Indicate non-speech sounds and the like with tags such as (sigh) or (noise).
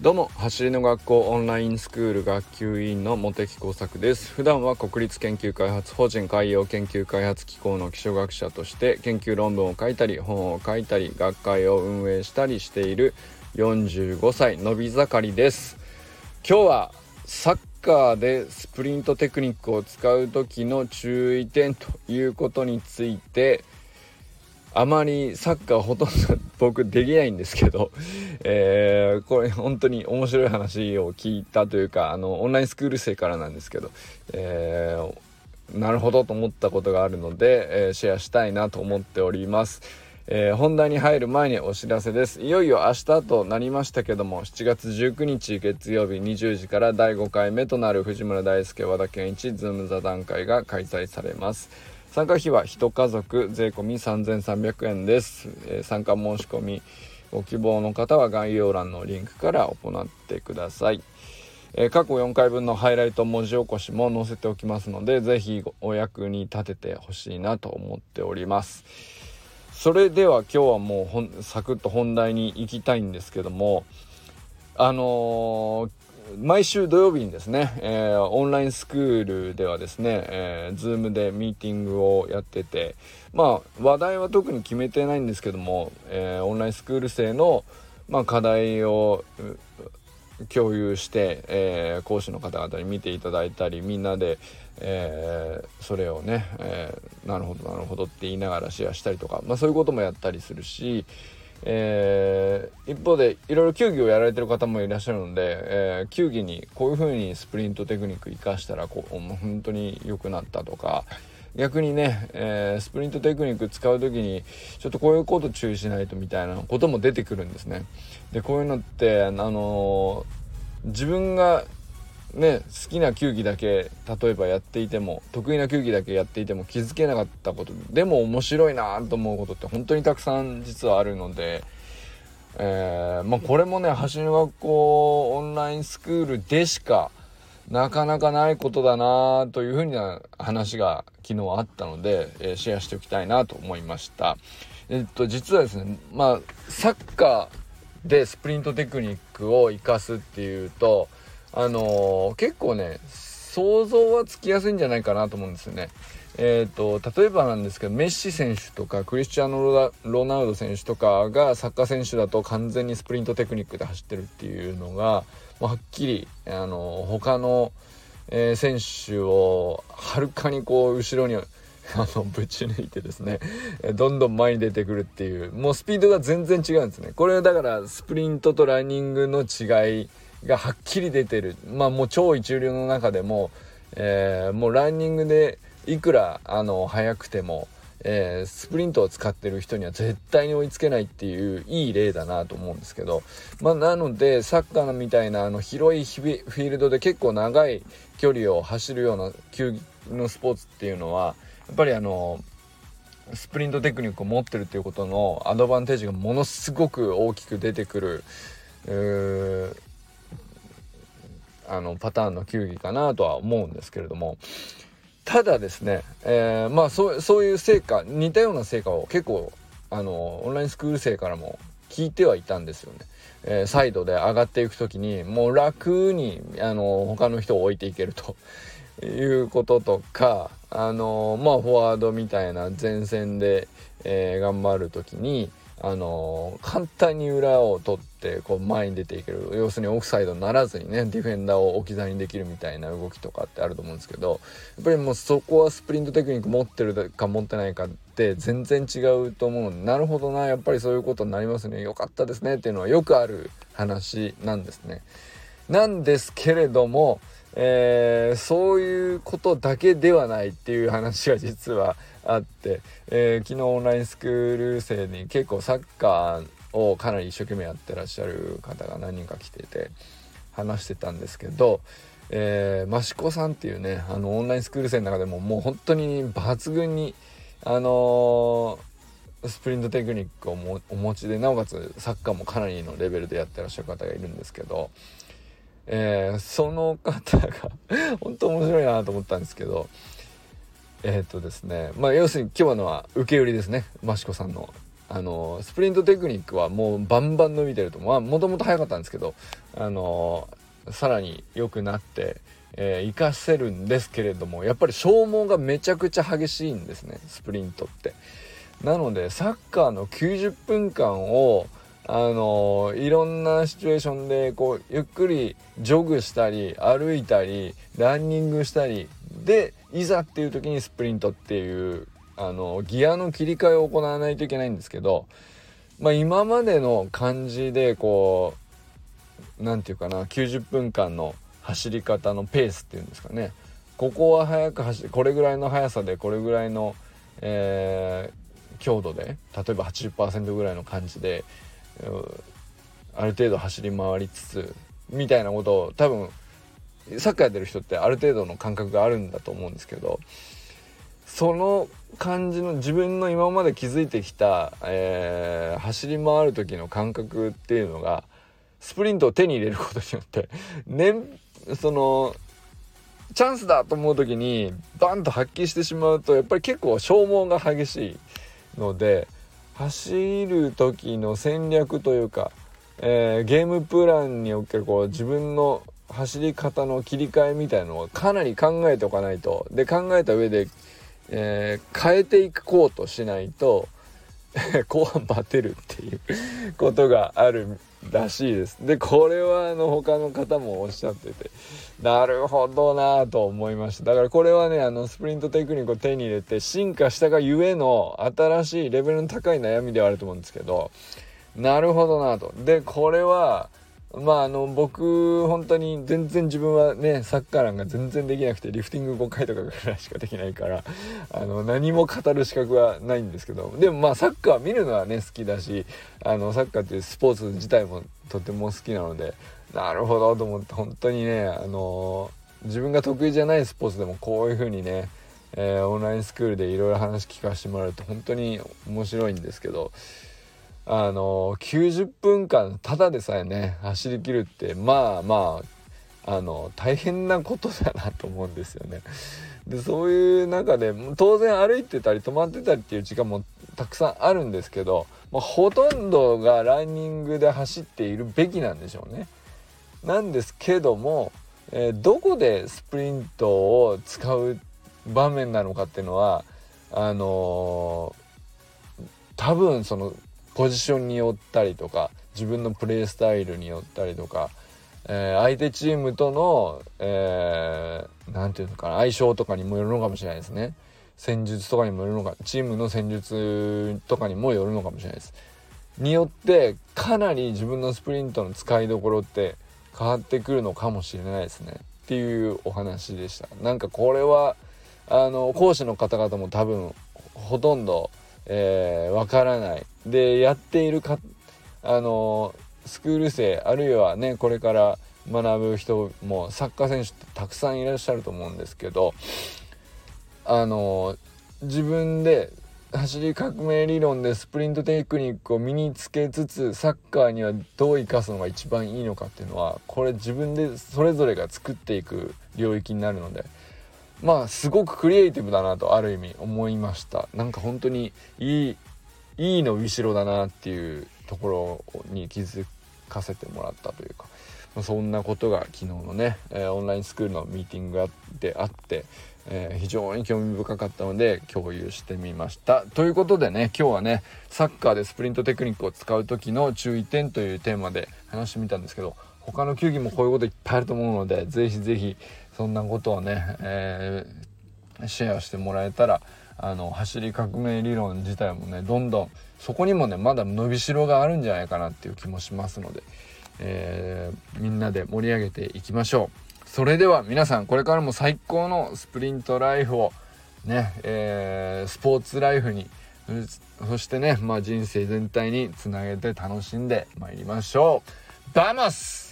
どうも走りの学校オンラインスクール学級委員の茂木耕作です。普段は国立研究開発法人海洋研究開発機構の基礎学者として研究論文を書いたり本を書いたり学会を運営したりしている45歳のび盛りです。今日はサッカーでスプリントテクニックを使う時の注意点ということについてあまりサッカーほとんど僕できないんですけど、(laughs) えー、これ本当に面白い話を聞いたというかあのオンラインスクール生からなんですけど、えー、なるほどと思ったことがあるので、えー、シェアしたいなと思っております。えー、本題に入る前にお知らせですいよいよ明日となりましたけども7月19日月曜日20時から第5回目となる藤村大輔和田健一ズーム座談会が開催されます参加費は1家族税込3300円です、えー、参加申し込みご希望の方は概要欄のリンクから行ってください、えー、過去4回分のハイライト文字起こしも載せておきますので是非お役に立ててほしいなと思っております。それでは今日はもうほんサクッと本題に行きたいんですけどもあのー、毎週土曜日にですね、えー、オンラインスクールではですね、えー、Zoom でミーティングをやっててまあ話題は特に決めてないんですけども、えー、オンラインスクール生の、まあ、課題を共有して、えー、講師の方々に見ていただいたりみんなで、えー、それをね、えー、なるほどなるほどって言いながらシェアしたりとか、まあ、そういうこともやったりするし、えー、一方でいろいろ球技をやられてる方もいらっしゃるので、えー、球技にこういう風にスプリントテクニック生かしたらこう本当に良くなったとか逆にね、えー、スプリントテクニック使う時にちょっとこういうこと注意しないとみたいなことも出てくるんですね。でこういうのってあの、自分がね好きな球技だけ例えばやっていても得意な球技だけやっていても気づけなかったことでも面白いなと思うことって本当にたくさん実はあるので、えー、まあ、これもね走り学校オンラインスクールでしかなかなかないことだなというふうな話が昨日あったので、えー、シェアしておきたいなと思いました。えっと実はですねまあサッカーでスプリントテクニックを生かすっていうとあのー、結構ね想像はつきやすいんじゃないかなと思うんですよね。えーと、例えばなんですけどメッシ選手とかクリスチャーノ・ロナウド選手とかがサッカー選手だと完全にスプリントテクニックで走ってるっていうのがはっきりあの他の、えー、選手をはるかにこう後ろに (laughs) あのぶち抜いてですねどんどん前に出てくるっていうもうスピードが全然違うんですねこれだからスプリントとランニングの違いがはっきり出てる。まあもう超一流の中でも、えー、もうランニングでいくらあの速くても、えー、スプリントを使ってる人には絶対に追いつけないっていういい例だなと思うんですけど、まあ、なのでサッカーみたいなあの広いフィールドで結構長い距離を走るような球技のスポーツっていうのはやっぱりあのスプリントテクニックを持ってるっていうことのアドバンテージがものすごく大きく出てくる。あのパターンの球技かなとは思うんですけれどもただですね、えー、まあそうそういう成果似たような成果を結構あのオンラインスクール生からも聞いてはいたんですよね。えー、サイドで上がっていく時にもう楽にあの他の人を置いていけるということとかあのまあフォワードみたいな前線で、えー、頑張る時にあの簡単に裏を取ってこう前に出ていける要するにオフサイドにならずにねディフェンダーを置き去りにできるみたいな動きとかってあると思うんですけどやっぱりもうそこはスプリントテクニック持ってるか持ってないかって全然違うと思うなるほどなやっぱりそういうことになりますねよかったですねっていうのはよくある話なんですね。なんですけれどもえー、そういうことだけではないっていう話が実はあって、えー、昨日オンラインスクール生に結構サッカーをかなり一生懸命やってらっしゃる方が何人か来てて話してたんですけど、えー、益子さんっていうねあのオンラインスクール生の中でももう本当に抜群にあのー、スプリントテクニックをお持ちでなおかつサッカーもかなりのレベルでやってらっしゃる方がいるんですけど、えー、その方が (laughs) 本当面白いなと思ったんですけどえっ、とですねまあ要するに今日のは受け売りですね。益子さんの。あのスプリントテクニックはもうバンバン伸びてると。まあもともと速かったんですけどあのさらに良くなって、えー、活かせるんですけれどもやっぱり消耗がめちゃくちゃ激しいんですねスプリントって。なのでサッカーの90分間をあのいろんなシチュエーションでこうゆっくりジョグしたり歩いたりランニングしたりでいざっていう時にスプリントっていうあのギアの切り替えを行わないといけないんですけど、まあ、今までの感じでこう何て言うかな90分間の走り方のペースっていうんですかね。ここは速く走これぐらいの速さでこれぐらいの、えー、強度で例えば80%ぐらいの感じである程度走り回りつつみたいなことを多分サッカーやってる人ってある程度の感覚があるんだと思うんですけどその感じの自分の今まで築いてきた、えー、走り回る時の感覚っていうのがスプリントを手に入れることによって (laughs) 年そのチャンスだと思う時にバンと発揮してしまうとやっぱり結構消耗が激しいので走る時の戦略というか、えー、ゲームプランにおけるこう自分の走り方の切り替えみたいのをかなり考えておかないと。で考えた上でえー、変えていこうとしないと (laughs) 後半バテるっていうことがあるらしいです。でこれはあの他の方もおっしゃっててなるほどなと思いましただからこれはねあのスプリントテクニックを手に入れて進化したがゆえの新しいレベルの高い悩みではあると思うんですけどなるほどなと。でこれはまああの僕本当に全然自分はねサッカーなんか全然できなくてリフティング5回とかぐらいしかできないから (laughs) あの何も語る資格はないんですけどでもまあサッカー見るのはね好きだしあのサッカーっていうスポーツ自体もとても好きなのでなるほどと思って本当にねあの自分が得意じゃないスポーツでもこういう風にね、え、オンラインスクールでいろいろ話聞かせてもらうと本当に面白いんですけどあの90分間ただでさえね走りきるってまあまああの大変なことだなと思うんですよね。でそういう中で当然歩いてたり止まってたりっていう時間もたくさんあるんですけど、まあ、ほとんどがランニングで走っているべきなんでしょうね。なんですけども、えー、どこでスプリントを使う場面なのかっていうのはあのー、多分そのポジションによったりとか自分のプレースタイルによったりとか、えー、相手チームとの何、えー、て言うのかな相性とかにもよるのかもしれないですね。戦術とかにもよるのかチームの戦術とかにもよるのかもしれないです。によってかなり自分のスプリントの使いどころって変わってくるのかもしれないですね。っていうお話でした。なんかこれはあの講師の方々も多分ほとんどえー、わからない。でやっているかあのスクール生あるいはねこれから学ぶ人もサッカー選手ってたくさんいらっしゃると思うんですけどあの自分で走り革命理論でスプリントテクニックを身につけつつサッカーにはどう生かすのが一番いいのかっていうのはこれ自分でそれぞれが作っていく領域になるのでまあすごくクリエイティブだなとある意味思いました。なんか本当にいいいいの後ろだなっていうところに気づかせてもらったというか、そんなことが昨日のね、え、オンラインスクールのミーティングであって、え、非常に興味深かったので共有してみました。ということでね今日はねサッカーでスプリントテクニックを使う時の注意点というテーマで話してみたんですけど他の球技もこういうこといっぱいあると思うので是非是非そんなことをね、えー、シェアしてもらえたらあの走り革命理論自体もねどんどんそこにもねまだ伸びしろがあるんじゃないかなっていう気もしますので、えー、みんなで盛り上げていきましょう。それでは皆さんこれからも最高のスプリントライフをね、えー、スポーツライフにそしてね、まあ、人生全体につなげて楽しんでまいりましょう。 Vamos